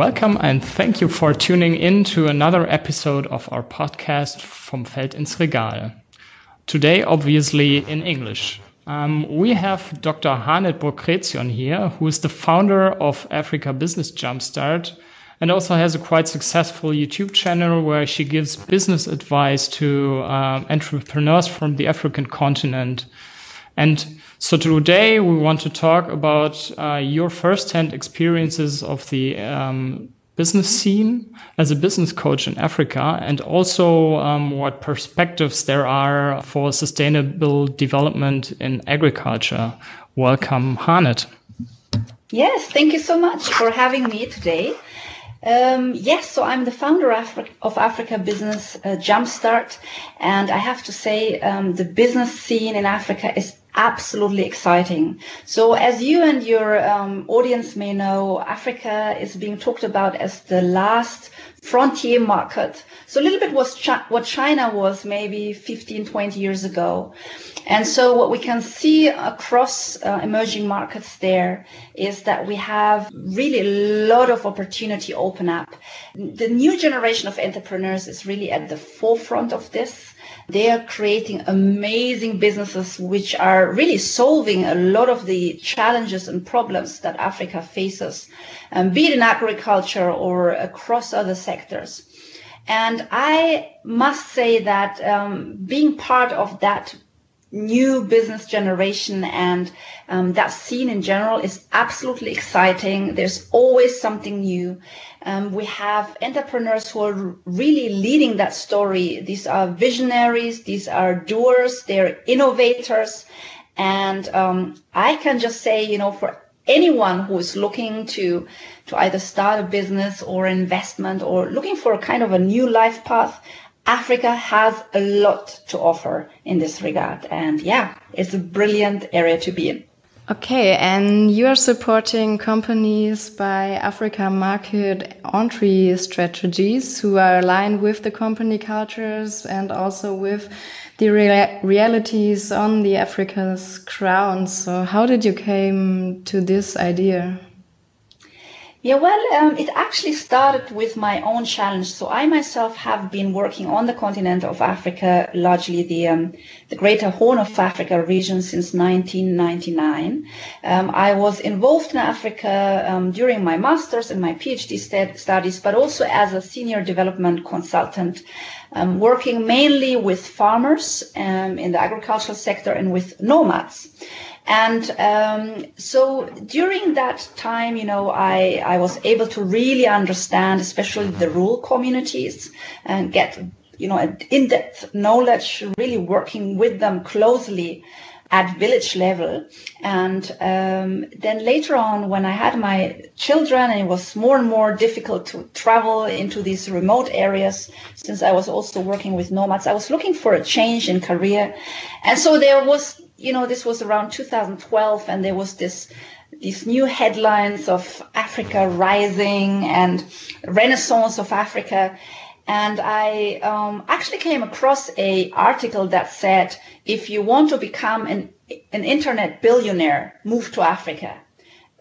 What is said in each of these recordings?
Welcome and thank you for tuning in to another episode of our podcast Vom Feld ins Regal. Today, obviously in English. Um, we have Dr. Harnet Bokrezion here, who is the founder of Africa Business Jumpstart and also has a quite successful YouTube channel where she gives business advice to uh, entrepreneurs from the African continent. And so today we want to talk about uh, your first-hand experiences of the um, business scene as a business coach in Africa, and also um, what perspectives there are for sustainable development in agriculture. Welcome, Harnet. Yes, thank you so much for having me today. Um, yes, so I'm the founder of Africa Business uh, Jumpstart, and I have to say um, the business scene in Africa is absolutely exciting. So, as you and your um, audience may know, Africa is being talked about as the last frontier market. So, a little bit was what China was maybe 15, 20 years ago. And so what we can see across uh, emerging markets there is that we have really a lot of opportunity open up. The new generation of entrepreneurs is really at the forefront of this. They are creating amazing businesses which are really solving a lot of the challenges and problems that Africa faces, um, be it in agriculture or across other sectors. And I must say that um, being part of that new business generation and um, that scene in general is absolutely exciting. There's always something new. Um, we have entrepreneurs who are really leading that story. These are visionaries, these are doers, they're innovators. And um, I can just say, you know, for anyone who is looking to to either start a business or investment or looking for a kind of a new life path, Africa has a lot to offer in this regard. And yeah, it's a brilliant area to be in. Okay, and you are supporting companies by Africa market entry strategies who are aligned with the company cultures and also with the rea realities on the Africa's ground. So how did you came to this idea? Yeah, well, um, it actually started with my own challenge. So I myself have been working on the continent of Africa, largely the um, the Greater Horn of Africa region since 1999. Um, I was involved in Africa um, during my master's and my PhD studies, but also as a senior development consultant, um, working mainly with farmers um, in the agricultural sector and with nomads. And um, so during that time, you know, I, I was able to really understand, especially the rural communities, and get, you know, in-depth knowledge, really working with them closely at village level. And um, then later on, when I had my children, and it was more and more difficult to travel into these remote areas, since I was also working with nomads, I was looking for a change in career. And so there was you know, this was around 2012 and there was this these new headlines of Africa rising and renaissance of Africa. And I um, actually came across a article that said, if you want to become an, an internet billionaire, move to Africa.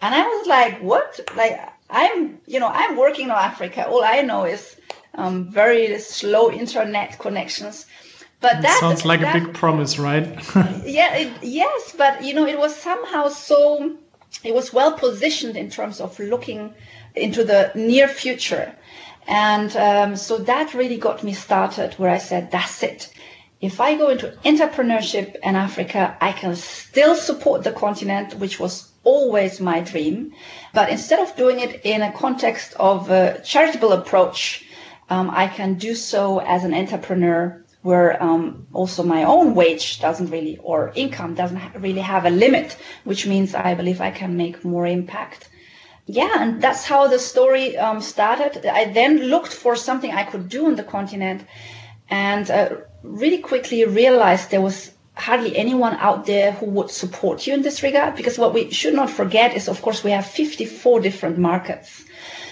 And I was like, what? Like, I'm, you know, I'm working in Africa. All I know is um, very slow internet connections. But that sounds like that, a big promise, right? yeah, it, yes, but you know, it was somehow so. It was well positioned in terms of looking into the near future, and um, so that really got me started. Where I said, "That's it." If I go into entrepreneurship in Africa, I can still support the continent, which was always my dream. But instead of doing it in a context of a charitable approach, um, I can do so as an entrepreneur where um, also my own wage doesn't really or income doesn't really have a limit, which means I believe I can make more impact. Yeah, and that's how the story um, started. I then looked for something I could do on the continent, and uh, really quickly realized there was hardly anyone out there who would support you in this regard. Because what we should not forget is, of course, we have 54 different markets.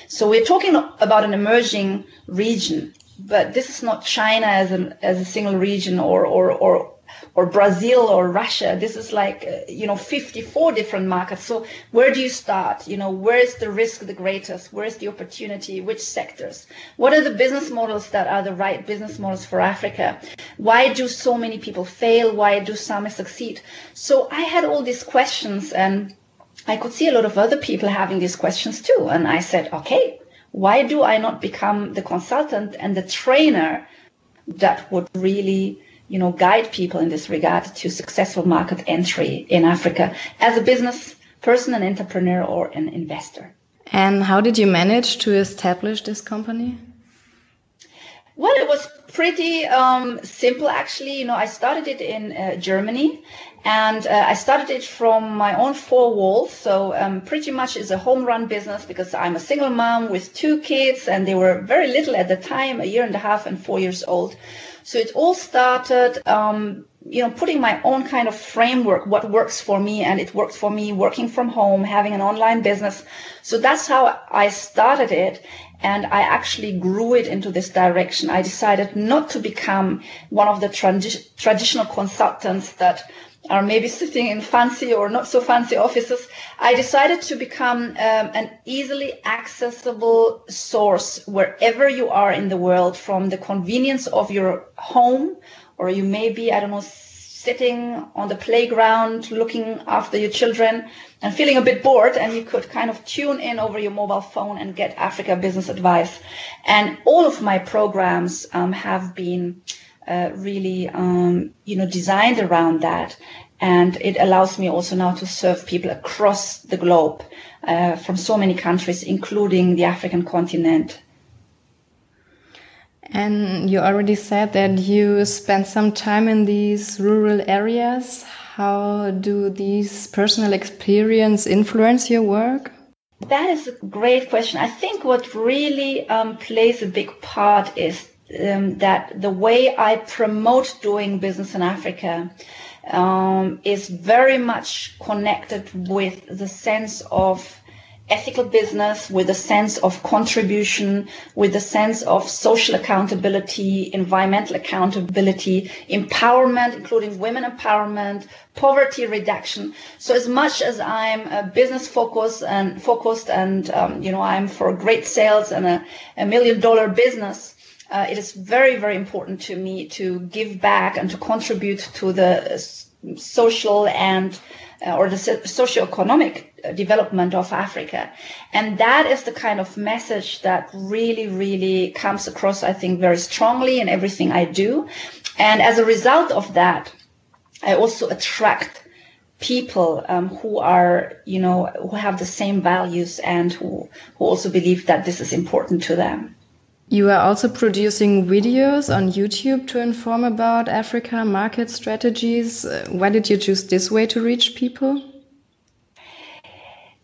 So we're talking about an emerging region but this is not China as an as a single region or or or or Brazil or Russia. This is like, uh, you know, 54 different markets. So where do you start? You know, where is the risk the greatest? Where is the opportunity? Which sectors? What are the business models that are the right business models for Africa? Why do so many people fail? Why do some succeed? So I had all these questions and I could see a lot of other people having these questions too. And I said, okay, why do I not become the consultant and the trainer that would really, you know, guide people in this regard to successful market entry in Africa as a business person, an entrepreneur, or an investor? And how did you manage to establish this company? Well, it was pretty um, simple, actually. You know, I started it in uh, Germany, and uh, I started it from my own four walls. So um, pretty much is a home run business because I'm a single mom with two kids, and they were very little at the time, a year and a half and four years old. So it all started. Um, you know, putting my own kind of framework, what works for me, and it worked for me working from home, having an online business. So that's how I started it and I actually grew it into this direction. I decided not to become one of the tradi- traditional consultants that are maybe sitting in fancy or not so fancy offices. I decided to become um, an easily accessible source wherever you are in the world from the convenience of your home, or you may be, I don't know, sitting on the playground looking after your children and feeling a bit bored and you could kind of tune in over your mobile phone and get Africa business advice. And all of my programs um, have been uh, really, um, you know, designed around that. And it allows me also now to serve people across the globe uh, from so many countries, including the African continent and you already said that you spent some time in these rural areas. How do these personal experience influence your work? That is a great question. I think what really um, plays a big part is um, that the way I promote doing business in Africa um, is very much connected with the sense of ethical business with a sense of contribution, with a sense of social accountability, environmental accountability, empowerment, including women empowerment, poverty reduction. So as much as I'm a business focused and focused and, um, you know, I'm for great sales and a, a million dollar business, uh, it is very, very important to me to give back and to contribute to the social and uh, or the socio-economic development of Africa. And that is the kind of message that really, really comes across, I think, very strongly in everything I do. And as a result of that, I also attract people um, who are, you know, who have the same values and who, who also believe that this is important to them. You are also producing videos on YouTube to inform about Africa market strategies. Uh, why did you choose this way to reach people?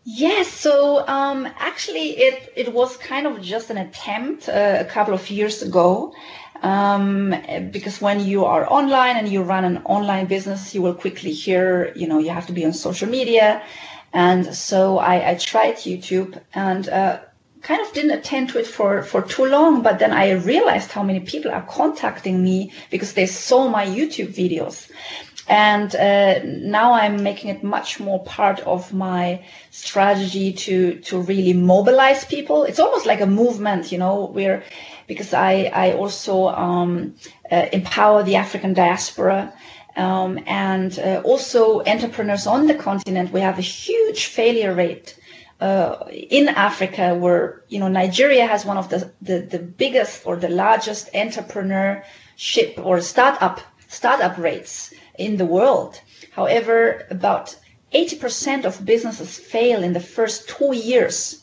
Yes, so um, actually, it it was kind of just an attempt uh, a couple of years ago, um, because when you are online and you run an online business, you will quickly hear, you know, you have to be on social media, and so I, I tried YouTube and. Uh, kind of didn't attend to it for, for too long, but then I realized how many people are contacting me because they saw my YouTube videos. And uh, now I'm making it much more part of my strategy to to really mobilize people. It's almost like a movement, you know, where because I I also um, uh, empower the African diaspora. Um, and uh, also entrepreneurs on the continent, we have a huge failure rate uh, in Africa, where you know Nigeria has one of the, the, the biggest or the largest entrepreneurship or startup startup rates in the world. However, about 80% of businesses fail in the first two years.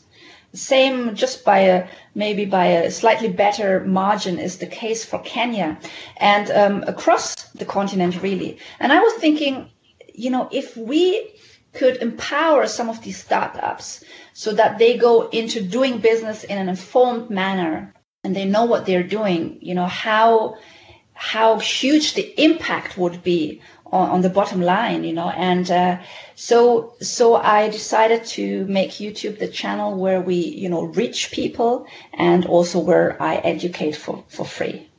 Same, just by a maybe by a slightly better margin, is the case for Kenya and um, across the continent, really. And I was thinking, you know, if we could empower some of these startups so that they go into doing business in an informed manner and they know what they're doing, you know, how how huge the impact would be on, on the bottom line, you know. And uh, so, so I decided to make YouTube the channel where we, you know, reach people and also where I educate for, for free.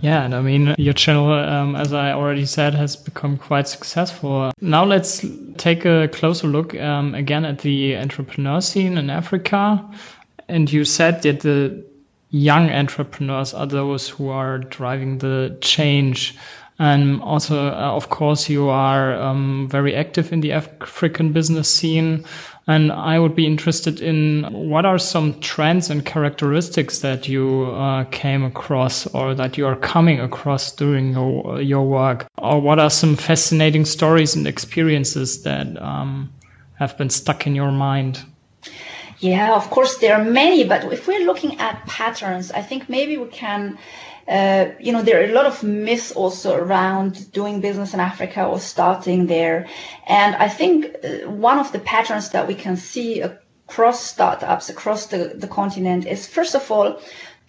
Yeah, and I mean, your channel, um, as I already said, has become quite successful. Now let's take a closer look um, again at the entrepreneur scene in Africa. And you said that the young entrepreneurs are those who are driving the change. And also, uh, of course, you are um, very active in the African business scene. And I would be interested in what are some trends and characteristics that you uh, came across or that you are coming across during your, your work? Or what are some fascinating stories and experiences that um, have been stuck in your mind? Yeah, of course, there are many, but if we're looking at patterns, I think maybe we can uh, you know, there are a lot of myths also around doing business in Africa or starting there. And I think uh, one of the patterns that we can see across startups across the, the continent is, first of all,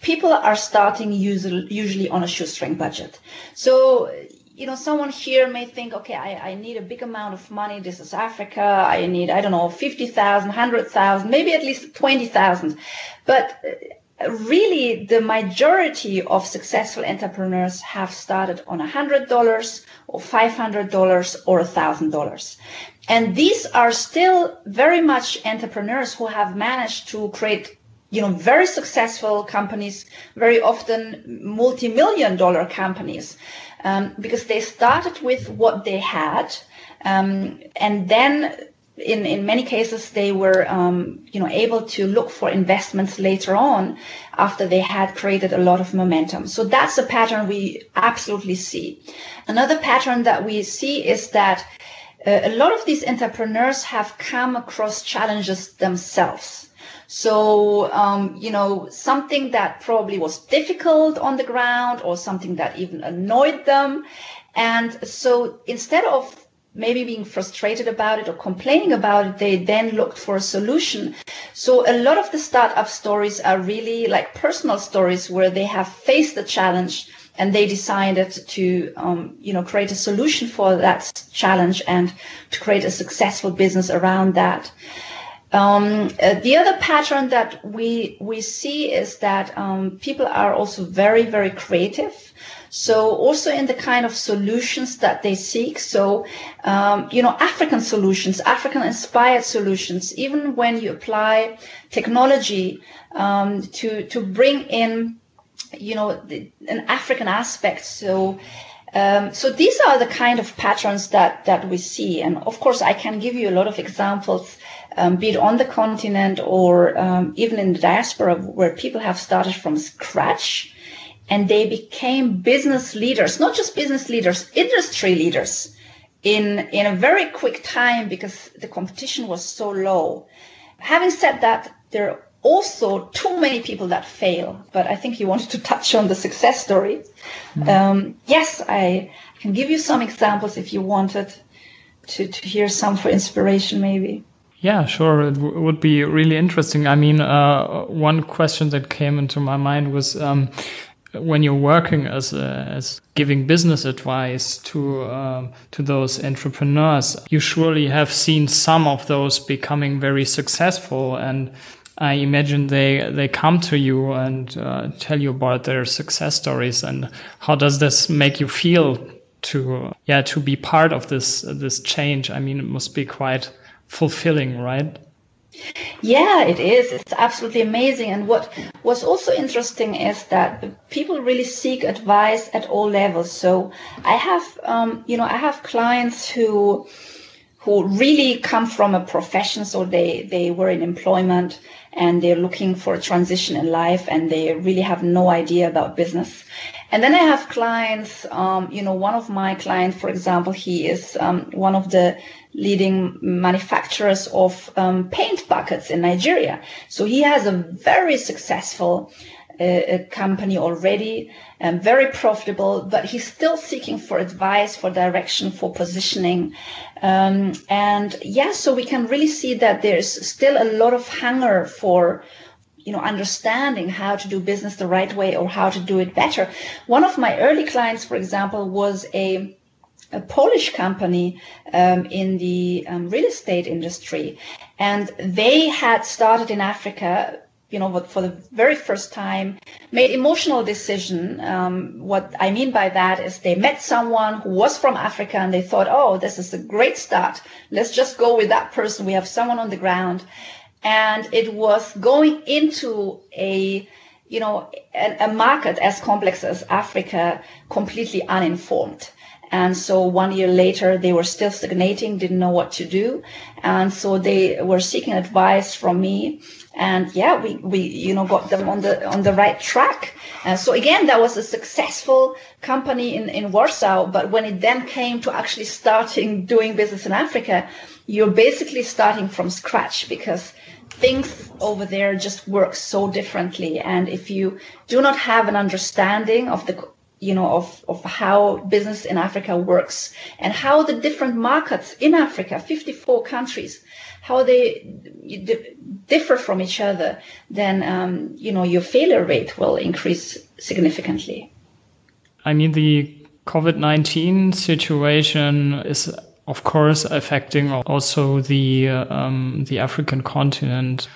people are starting usually, usually on a shoestring budget. So, you know, someone here may think, okay, I, I need a big amount of money. This is Africa. I need, I don't know, 50,000, 100,000, maybe at least 20,000. But uh, really the majority of successful entrepreneurs have started on $100 or $500 or $1,000. And these are still very much entrepreneurs who have managed to create you know very successful companies very often multi-million dollar companies um, because they started with what they had um, and then in, in many cases they were um, you know able to look for investments later on after they had created a lot of momentum. So that's a pattern we absolutely see. Another pattern that we see is that uh, a lot of these entrepreneurs have come across challenges themselves so um, you know something that probably was difficult on the ground or something that even annoyed them and so instead of maybe being frustrated about it or complaining about it, they then looked for a solution. So a lot of the startup stories are really like personal stories where they have faced a challenge and they decided to, um, you know, create a solution for that challenge and to create a successful business around that. Um, uh, the other pattern that we we see is that um, people are also very very creative. So also in the kind of solutions that they seek. So, um, you know, African solutions, African inspired solutions, even when you apply technology um, to, to bring in, you know, the, an African aspect. So, um, so these are the kind of patterns that, that we see. And of course, I can give you a lot of examples, um, be it on the continent or um, even in the diaspora where people have started from scratch and they became business leaders, not just business leaders, industry leaders in, in a very quick time because the competition was so low. Having said that, there are also too many people that fail, but I think you wanted to touch on the success story. Mm-hmm. Um, yes, I can give you some examples if you wanted to, to hear some for inspiration, maybe. Yeah, sure. It would be really interesting. I mean, uh, one question that came into my mind was um, when you're working as a, as giving business advice to um, to those entrepreneurs, you surely have seen some of those becoming very successful, and I imagine they they come to you and uh, tell you about their success stories. And how does this make you feel to yeah to be part of this this change? I mean, it must be quite fulfilling, right? Yeah, it is. It's absolutely amazing. And what was also interesting is that people really seek advice at all levels. So I have, um, you know, I have clients who who really come from a profession, so they they were in employment and they're looking for a transition in life, and they really have no idea about business. And then I have clients, um, you know, one of my clients, for example, he is um, one of the leading manufacturers of um, paint buckets in Nigeria. So he has a very successful uh, company already, and very profitable, but he's still seeking for advice, for direction, for positioning. Um, and yes, yeah, so we can really see that there's still a lot of hunger for you know understanding how to do business the right way or how to do it better one of my early clients for example was a a Polish company um, in the um, real estate industry, and they had started in Africa you know, for the very first time, made emotional decision. Um, what I mean by that is they met someone who was from Africa and they thought, oh, this is a great start. Let's just go with that person. We have someone on the ground. And it was going into a, you know, a, a market as complex as Africa, completely uninformed. And so one year later, they were still stagnating, didn't know what to do. And so they were seeking advice from me. And yeah, we, we, you know, got them on the, on the right track. And so again, that was a successful company in, in Warsaw. But when it then came to actually starting doing business in Africa, you're basically starting from scratch because things over there just work so differently. And if you do not have an understanding of the you know, of, of how business in Africa works and how the different markets in Africa, 54 countries, how they differ from each other, then, um, you know, your failure rate will increase significantly. I mean, the COVID-19 situation is, of course, affecting also the, um, the African continent.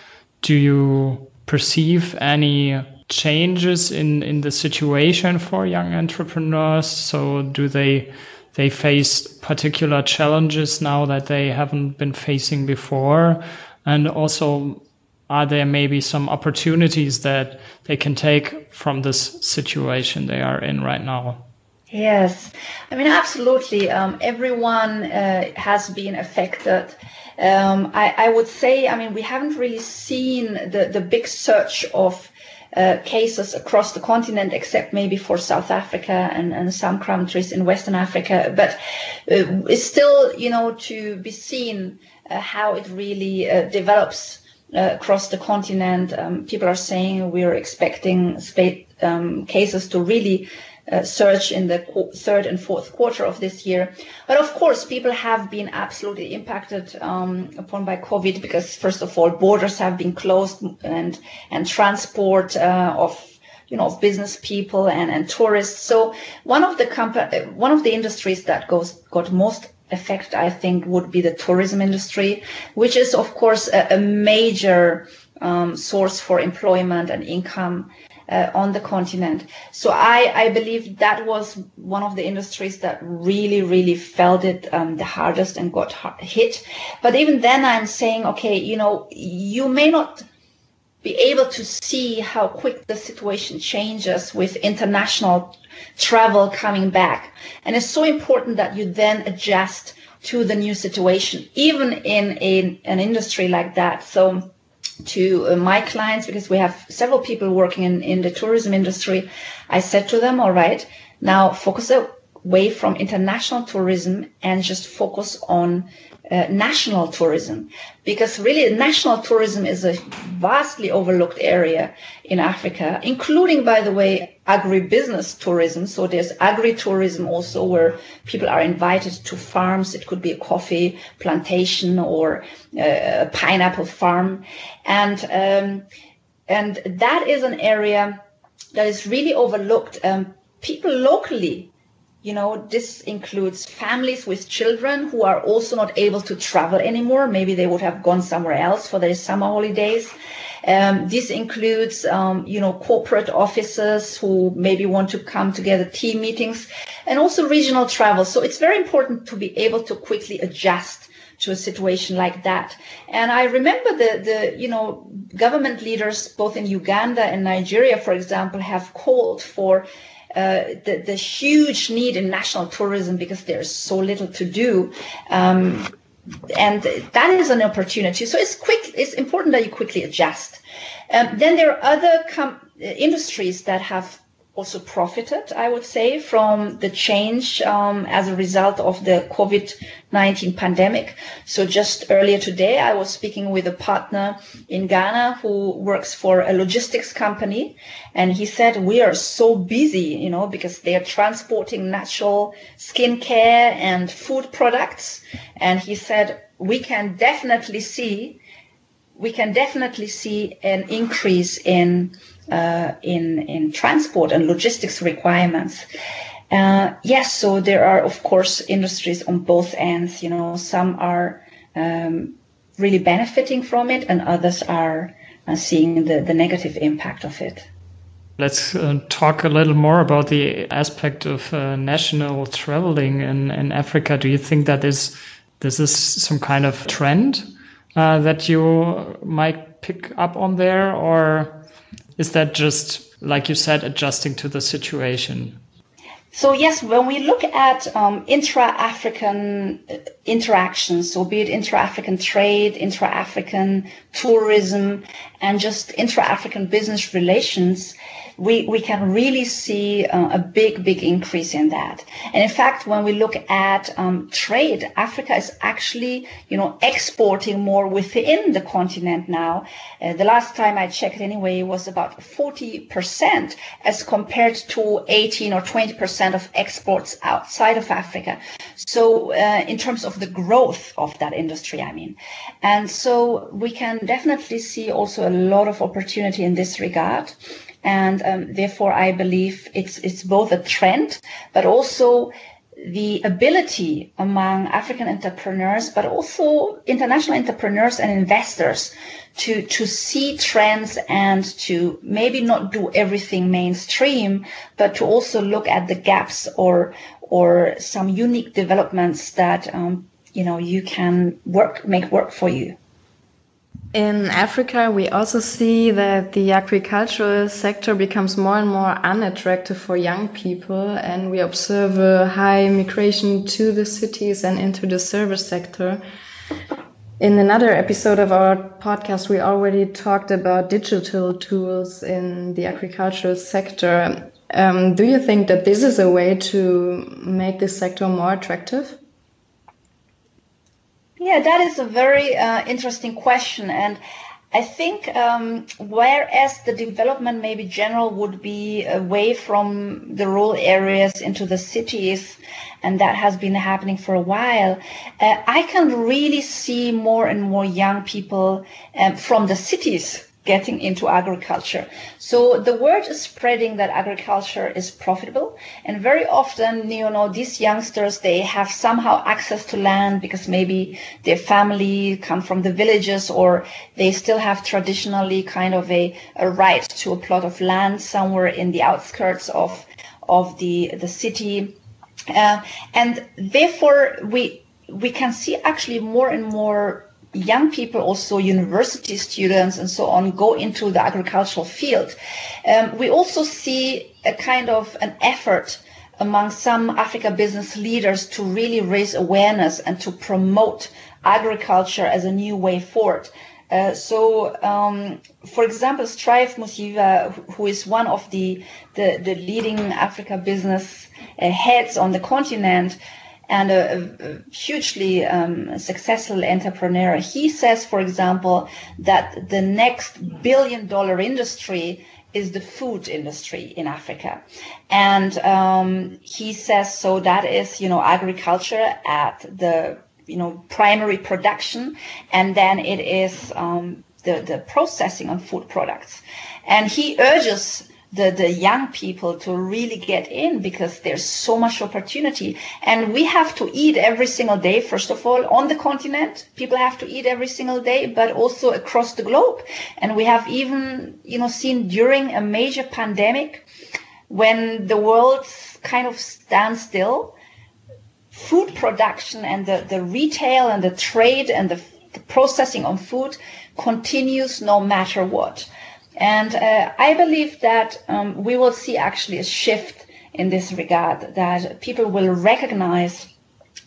Do you perceive any changes in, in the situation for young entrepreneurs? So do they they face particular challenges now that they haven't been facing before? And also are there maybe some opportunities that they can take from this situation they are in right now? Yes, I mean, absolutely. Um, everyone uh, has been affected. Um, I, I, would say, I mean, we haven't really seen the, the big surge of uh, cases across the continent, except maybe for South Africa and, and some countries in Western Africa. But uh, it's still, you know, to be seen uh, how it really uh, develops uh, across the continent. Um, people are saying we're expecting spa- um, cases to really uh, surge in the third and fourth quarter of this year. But of course, people have been absolutely impacted um, upon by COVID because, first of all, borders have been closed and and transport uh, of you know of business people and, and tourists. So one of the comp- one of the industries that goes got most effect, I think, would be the tourism industry, which is of course a, a major um, source for employment and income uh, on the continent. So I, I believe that was one of the industries that really, really felt it um, the hardest and got hit. But even then, I'm saying, okay, you know, you may not be able to see how quick the situation changes with international travel coming back. And it's so important that you then adjust to the new situation, even in a, an industry like that. So to uh, my clients because we have several people working in, in the tourism industry. I said to them, all right, now focus away from international tourism and just focus on uh, national tourism because really national tourism is a vastly overlooked area in Africa, including, by the way, agribusiness tourism. So there's agri-tourism also where people are invited to farms. It could be a coffee plantation or uh, a pineapple farm. And, um, and that is an area that is really overlooked. Um, people locally you know, this includes families with children who are also not able to travel anymore. Maybe they would have gone somewhere else for their summer holidays. Um, this includes, um, you know, corporate offices who maybe want to come together, team meetings, and also regional travel. So it's very important to be able to quickly adjust to a situation like that. And I remember the, the, you know, government leaders both in Uganda and Nigeria, for example, have called for uh, the, the huge need in national tourism because there's so little to do. Um, and that is an opportunity. So it's quick. It's important that you quickly adjust. Um, then there are other com- industries that have also profited, I would say, from the change um, as a result of the COVID-19 pandemic. So just earlier today, I was speaking with a partner in Ghana who works for a logistics company. And he said, we are so busy, you know, because they are transporting natural skincare and food products. And he said, we can definitely see we can definitely see an increase in uh, in in transport and logistics requirements. Uh, yes, so there are of course industries on both ends. You know, some are um, really benefiting from it, and others are uh, seeing the, the negative impact of it. Let's uh, talk a little more about the aspect of uh, national traveling in, in Africa. Do you think that is this is some kind of trend uh, that you might pick up on there, or is that just like you said, adjusting to the situation? So yes, when we look at um, intra-African uh, interactions, so be it intra-African trade, intra-African tourism, and just intra-African business relations, we, we can really see uh, a big, big increase in that. And in fact, when we look at um, trade, Africa is actually, you know, exporting more within the continent now. Uh, the last time I checked anyway was about 40% as compared to 18 or 20% of exports outside of Africa. So uh, in terms of the growth of that industry, I mean. And so we can definitely see also a lot of opportunity in this regard and um, therefore I believe it's it's both a trend, but also the ability among African entrepreneurs, but also international entrepreneurs and investors to, to see trends and to maybe not do everything mainstream, but to also look at the gaps or, or some unique developments that, um, you know, you can work, make work for you. In Africa, we also see that the agricultural sector becomes more and more unattractive for young people, and we observe a high migration to the cities and into the service sector. In another episode of our podcast, we already talked about digital tools in the agricultural sector. Um, do you think that this is a way to make this sector more attractive? Yeah, that is a very uh, interesting question. And I think um, whereas the development maybe general would be away from the rural areas into the cities, and that has been happening for a while, uh, I can really see more and more young people um, from the cities getting into agriculture. So the word is spreading that agriculture is profitable. And very often, you know, these youngsters, they have somehow access to land because maybe their family come from the villages or they still have traditionally kind of a, a right to a plot of land somewhere in the outskirts of, of the, the city. Uh, and therefore we, we can see actually more and more young people, also university students and so on, go into the agricultural field. Um, we also see a kind of an effort among some Africa business leaders to really raise awareness and to promote agriculture as a new way forward. Uh, so, um, for example, Strive Masiyiwa, who is one of the, the, the leading Africa business uh, heads on the continent, and a, a hugely um, successful entrepreneur. He says, for example, that the next billion dollar industry is the food industry in Africa. And um, he says, so that is, you know, agriculture at the, you know, primary production. And then it is um, the, the processing of food products. And he urges the, the young people to really get in because there's so much opportunity. And we have to eat every single day, first of all, on the continent. People have to eat every single day, but also across the globe. And we have even, you know, seen during a major pandemic when the world kind of stands still, food production and the, the retail and the trade and the, the processing of food continues no matter what. And uh, I believe that um, we will see actually a shift in this regard, that people will recognize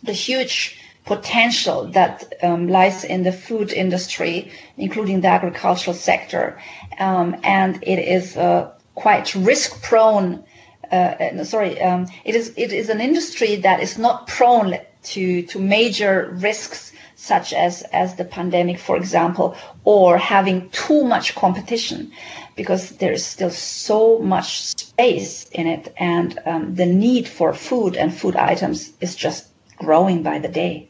the huge potential that um, lies in the food industry, including the agricultural sector. Um, and it is uh, quite risk prone. Uh, sorry, um, it is it is an industry that is not prone to to major risks such as, as the pandemic, for example, or having too much competition because there is still so much space in it and um, the need for food and food items is just growing by the day.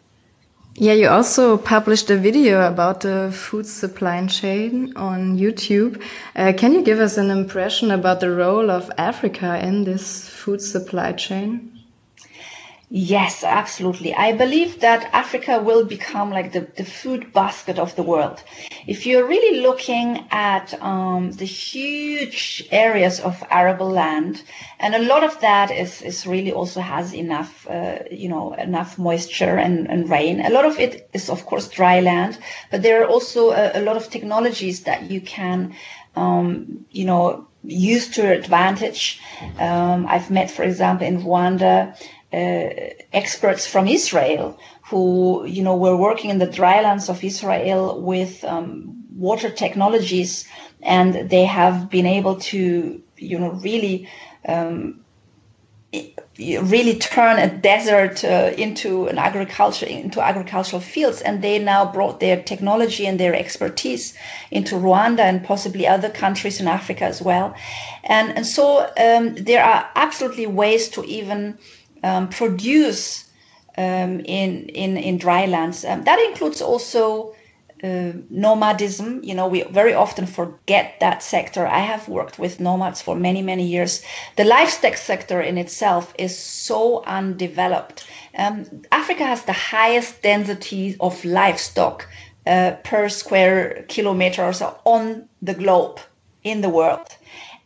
Yeah, you also published a video about the food supply chain on YouTube. Uh, can you give us an impression about the role of Africa in this food supply chain? Yes, absolutely. I believe that Africa will become like the, the food basket of the world. If you're really looking at um, the huge areas of arable land, and a lot of that is, is really also has enough, uh, you know, enough moisture and, and rain. A lot of it is, of course, dry land, but there are also a, a lot of technologies that you can, um, you know, use to your advantage. Um, I've met, for example, in Rwanda, experts from Israel who, you know, were working in the drylands of Israel with um, water technologies, and they have been able to, you know, really. Um, really turn a desert uh, into an agriculture into agricultural fields and they now brought their technology and their expertise into Rwanda and possibly other countries in Africa as well and and so um, there are absolutely ways to even um, produce um, in, in, in dry lands. Um, that includes also uh, nomadism. You know, we very often forget that sector. I have worked with nomads for many, many years. The livestock sector in itself is so undeveloped. Um, Africa has the highest density of livestock uh, per square kilometer or so on the globe in the world.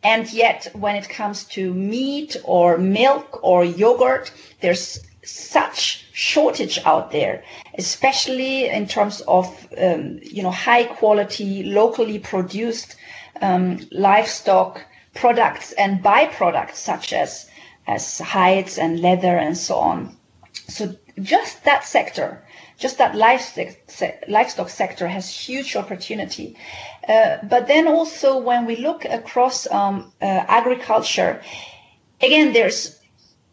And yet, when it comes to meat or milk or yogurt, there's such shortage out there, especially in terms of um, you know high quality, locally produced um, livestock products and byproducts such as as hides and leather and so on. So just that sector just that livestock, sector has huge opportunity. Uh, but then also when we look across um, uh, agriculture, again, there's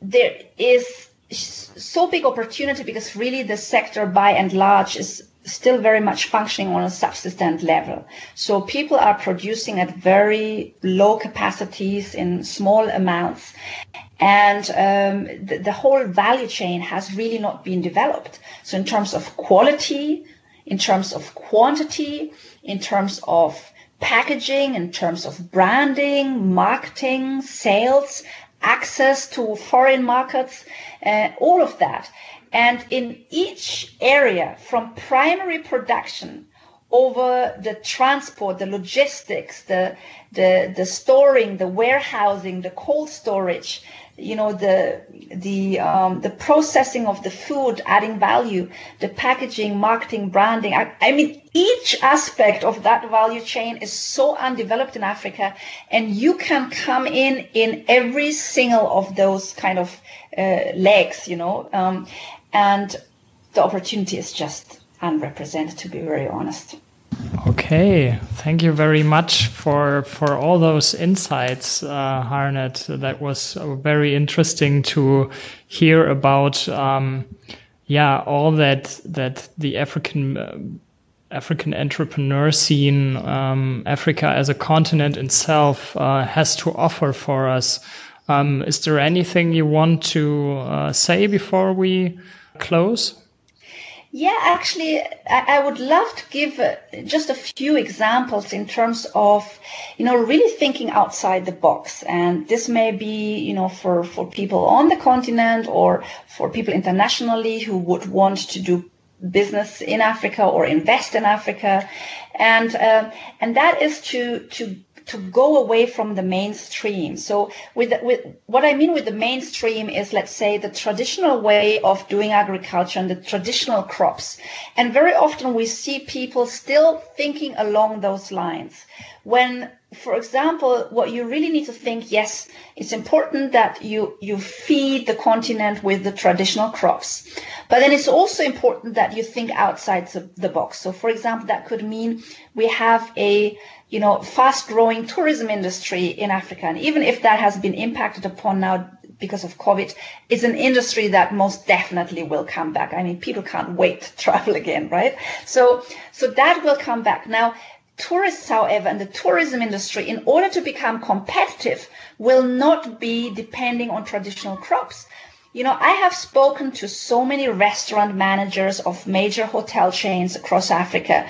there is so big opportunity because really the sector by and large is still very much functioning on a subsistent level. So people are producing at very low capacities in small amounts. And um, the, the whole value chain has really not been developed. So in terms of quality, in terms of quantity, in terms of packaging, in terms of branding, marketing, sales, access to foreign markets, uh, all of that. And in each area, from primary production over the transport, the logistics, the, the, the storing, the warehousing, the cold storage, you know the the um, the processing of the food adding value the packaging marketing branding. I, I, mean each aspect of that value chain is so undeveloped in africa and you can come in in every single of those kind of uh, legs you know um, and the opportunity is just unrepresented to be very honest Okay, thank you very much for for all those insights, uh, Harnet. That was very interesting to hear about. Um, yeah, all that that the African uh, African entrepreneur scene, um, Africa as a continent itself, uh, has to offer for us. Um, is there anything you want to uh, say before we close? Yeah, actually, I would love to give uh, just a few examples in terms of, you know, really thinking outside the box. And this may be, you know, for, for people on the continent or for people internationally who would want to do business in Africa or invest in Africa. And, uh, and that is to, to to go away from the mainstream. So with, with what I mean with the mainstream is, let's say, the traditional way of doing agriculture and the traditional crops. And very often we see people still thinking along those lines. When, for example, what you really need to think, yes, it's important that you, you feed the continent with the traditional crops. But then it's also important that you think outside the, box. So for example, that could mean we have a you know, fast growing tourism industry in Africa. And even if that has been impacted upon now because of COVID, it's an industry that most definitely will come back. I mean, people can't wait to travel again, right? So, so that will come back. Now, tourists, however, and the tourism industry, in order to become competitive, will not be depending on traditional crops. You know, I have spoken to so many restaurant managers of major hotel chains across Africa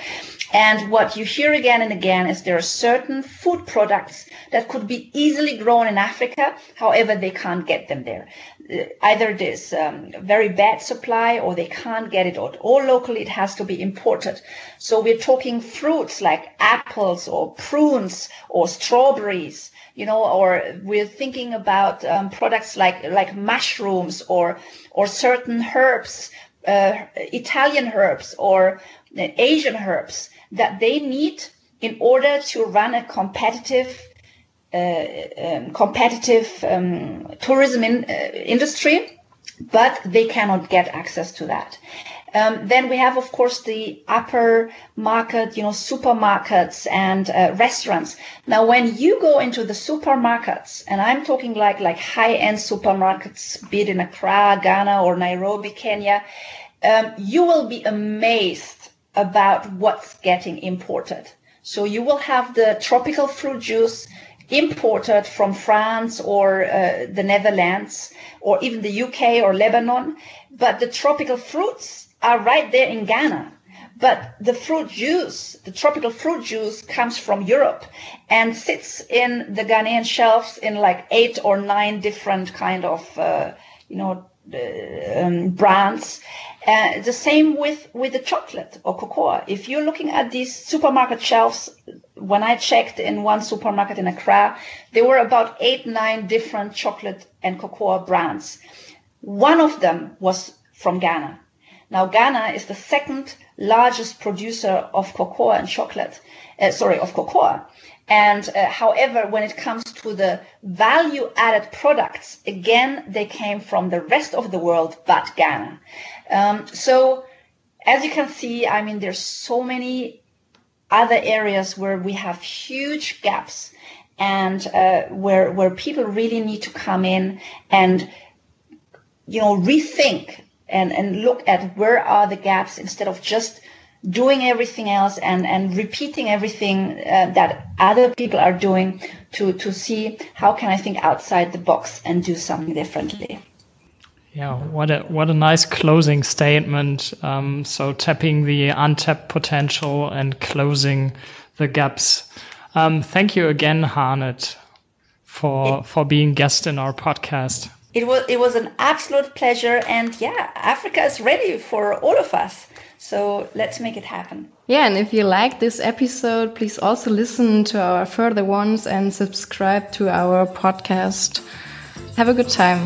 and what you hear again and again is there are certain food products that could be easily grown in Africa, however, they can't get them there. Either there's um, very bad supply or they can't get it at all locally. It has to be imported. So we're talking fruits like apples or prunes or strawberries, you know, or we're thinking about um, products like like mushrooms or or certain herbs, uh, Italian herbs or Asian herbs that they need in order to run a competitive uh, um, competitive um, tourism in, uh, industry, but they cannot get access to that. Um, then we have, of course, the upper market, you know, supermarkets and uh, restaurants. Now, when you go into the supermarkets, and I'm talking like like high-end supermarkets, be it in Accra, Ghana, or Nairobi, Kenya, um, you will be amazed about what's getting imported. So you will have the tropical fruit juice imported from France or uh, the Netherlands or even the UK or Lebanon, but the tropical fruits are right there in Ghana. But the fruit juice, the tropical fruit juice comes from Europe and sits in the Ghanaian shelves in like eight or nine different kind of, uh, you know, uh, um, brands. Uh, the same with, with the chocolate or cocoa. If you're looking at these supermarket shelves, when I checked in one supermarket in Accra, there were about eight, nine different chocolate and cocoa brands. One of them was from Ghana. Now, Ghana is the second largest producer of cocoa and chocolate, uh, sorry, of cocoa. And uh, however, when it comes to the value added products, again, they came from the rest of the world, but Ghana. Um, so as you can see, I mean, there's so many other areas where we have huge gaps and uh, where where people really need to come in and you know rethink and and look at where are the gaps instead of just doing everything else and and repeating everything uh, that other people are doing to to see how can I think outside the box and do something differently. Yeah, what a what a nice closing statement. Um, so tapping the untapped potential and closing the gaps. Um, thank you again, Harnet, for for being guest in our podcast. It was it was an absolute pleasure, and yeah, Africa is ready for all of us. So let's make it happen. Yeah, and if you like this episode, please also listen to our further ones and subscribe to our podcast. Have a good time.